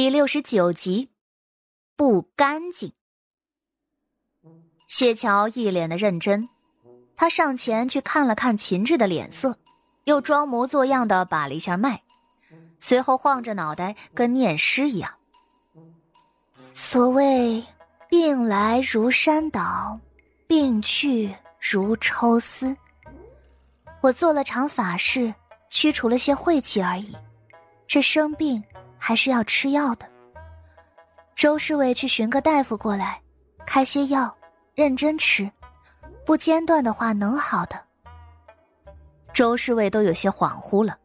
第六十九集，不干净。谢桥一脸的认真，他上前去看了看秦志的脸色，又装模作样的把了一下脉，随后晃着脑袋跟念诗一样。所谓病来如山倒，病去如抽丝。我做了场法事，驱除了些晦气而已。这生病。还是要吃药的。周侍卫去寻个大夫过来，开些药，认真吃，不间断的话能好的。周侍卫都有些恍惚了。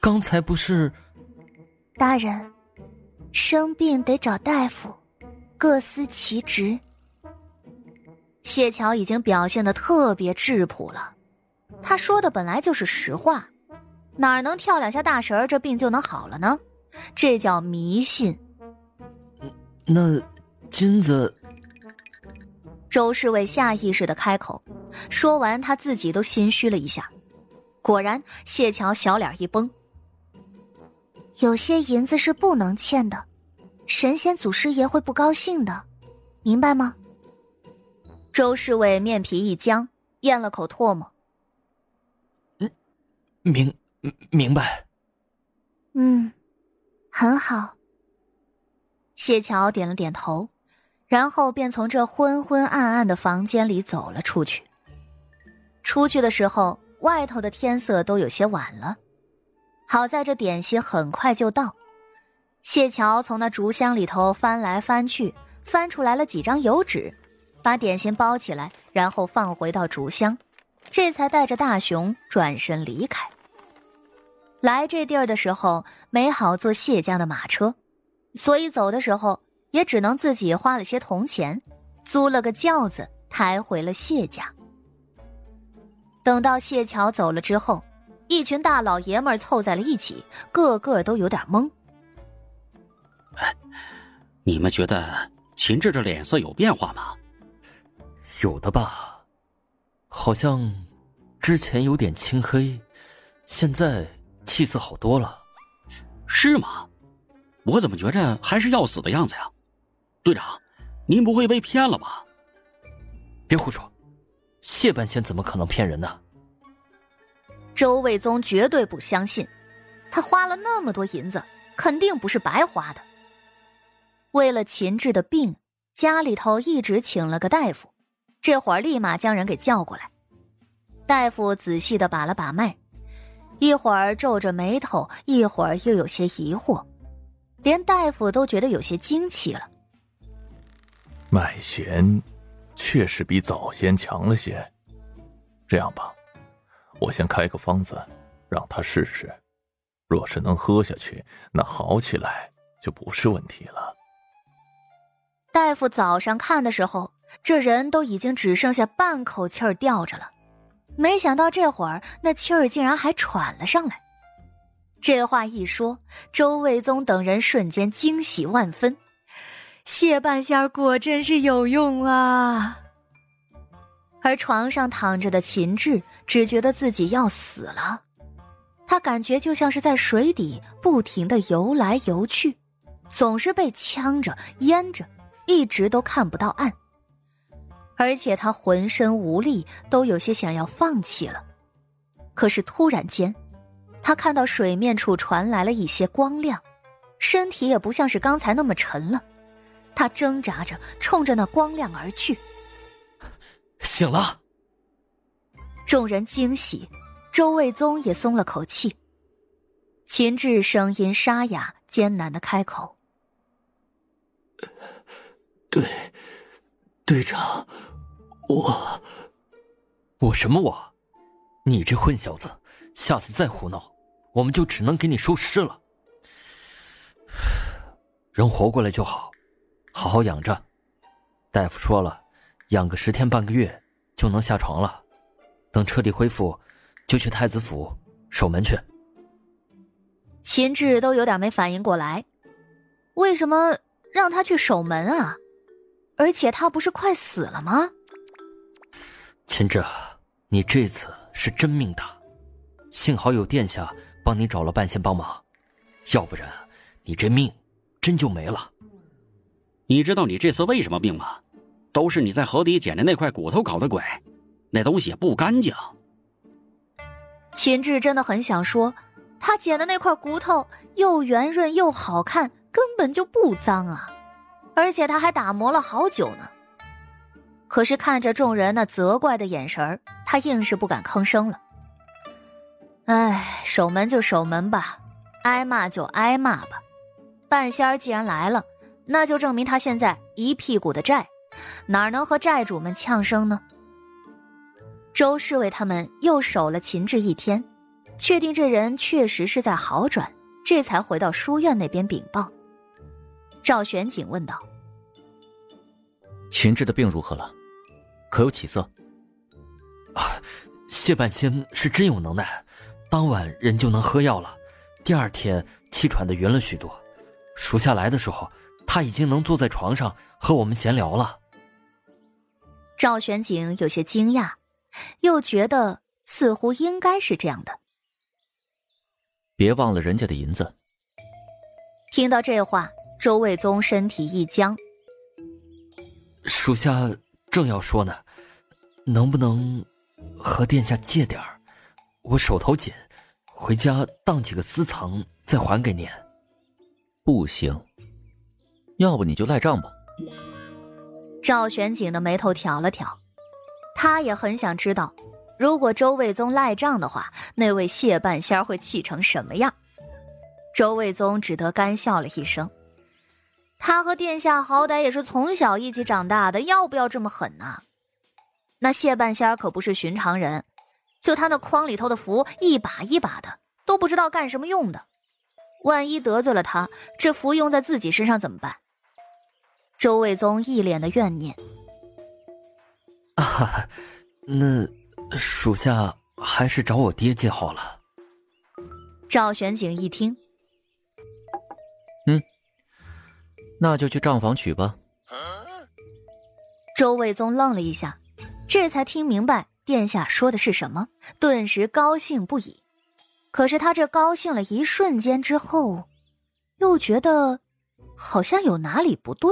刚才不是？大人，生病得找大夫，各司其职。谢桥已经表现的特别质朴了，他说的本来就是实话。哪能跳两下大神儿，这病就能好了呢？这叫迷信。那金子，周侍卫下意识的开口，说完他自己都心虚了一下。果然，谢桥小脸一绷。有些银子是不能欠的，神仙祖师爷会不高兴的，明白吗？周侍卫面皮一僵，咽了口唾沫。嗯，明。明白。嗯，很好。谢桥点了点头，然后便从这昏昏暗暗的房间里走了出去。出去的时候，外头的天色都有些晚了。好在这点心很快就到。谢桥从那竹箱里头翻来翻去，翻出来了几张油纸，把点心包起来，然后放回到竹箱，这才带着大熊转身离开。来这地儿的时候没好坐谢家的马车，所以走的时候也只能自己花了些铜钱，租了个轿子抬回了谢家。等到谢桥走了之后，一群大老爷们凑在了一起，个个都有点懵。哎，你们觉得秦志这脸色有变化吗？有的吧，好像之前有点青黑，现在。气色好多了，是吗？我怎么觉着还是要死的样子呀？队长，您不会被骗了吧？别胡说，谢半仙怎么可能骗人呢？周卫宗绝对不相信，他花了那么多银子，肯定不是白花的。为了秦志的病，家里头一直请了个大夫，这会儿立马将人给叫过来。大夫仔细的把了把脉。一会儿皱着眉头，一会儿又有些疑惑，连大夫都觉得有些惊奇了。脉弦确实比早先强了些。这样吧，我先开个方子，让他试试。若是能喝下去，那好起来就不是问题了。大夫早上看的时候，这人都已经只剩下半口气儿吊着了。没想到这会儿那气儿竟然还喘了上来，这话一说，周卫宗等人瞬间惊喜万分，谢半仙儿果真是有用啊！而床上躺着的秦志只觉得自己要死了，他感觉就像是在水底不停的游来游去，总是被呛着淹着，一直都看不到岸。而且他浑身无力，都有些想要放弃了。可是突然间，他看到水面处传来了一些光亮，身体也不像是刚才那么沉了。他挣扎着冲着那光亮而去。醒了！众人惊喜，周卫宗也松了口气。秦志声音沙哑，艰难的开口：“对。”队长，我，我什么我？你这混小子，下次再胡闹，我们就只能给你收尸了。人活过来就好，好好养着。大夫说了，养个十天半个月就能下床了。等彻底恢复，就去太子府守门去。秦志都有点没反应过来，为什么让他去守门啊？而且他不是快死了吗？秦志，你这次是真命大，幸好有殿下帮你找了半仙帮忙，要不然你这命真就没了。你知道你这次为什么病吗？都是你在河底捡的那块骨头搞的鬼，那东西不干净。秦志真的很想说，他捡的那块骨头又圆润又好看，根本就不脏啊，而且他还打磨了好久呢。可是看着众人那责怪的眼神他硬是不敢吭声了。唉，守门就守门吧，挨骂就挨骂吧。半仙儿既然来了，那就证明他现在一屁股的债，哪能和债主们呛声呢？周侍卫他们又守了秦志一天，确定这人确实是在好转，这才回到书院那边禀报。赵玄景问道：“秦志的病如何了？可有起色？”啊，谢半仙是真有能耐。当晚人就能喝药了，第二天气喘的匀了许多。属下来的时候，他已经能坐在床上和我们闲聊了。赵玄景有些惊讶，又觉得似乎应该是这样的。别忘了人家的银子。听到这话，周卫宗身体一僵。属下正要说呢，能不能和殿下借点儿？我手头紧。回家当几个私藏，再还给您。不行，要不你就赖账吧。赵玄景的眉头挑了挑，他也很想知道，如果周卫宗赖账的话，那位谢半仙会气成什么样。周卫宗只得干笑了一声。他和殿下好歹也是从小一起长大的，要不要这么狠呢？那谢半仙可不是寻常人。就他那筐里头的符，一把一把的，都不知道干什么用的。万一得罪了他，这符用在自己身上怎么办？周卫宗一脸的怨念。啊，那属下还是找我爹借好了。赵玄景一听，那就去账房取吧。周卫宗愣了一下，这才听明白。殿下说的是什么？顿时高兴不已。可是他这高兴了一瞬间之后，又觉得好像有哪里不对。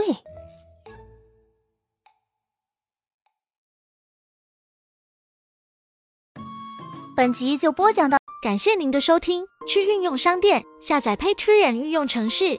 本集就播讲到，感谢您的收听。去运用商店下载 Patreon 运用城市，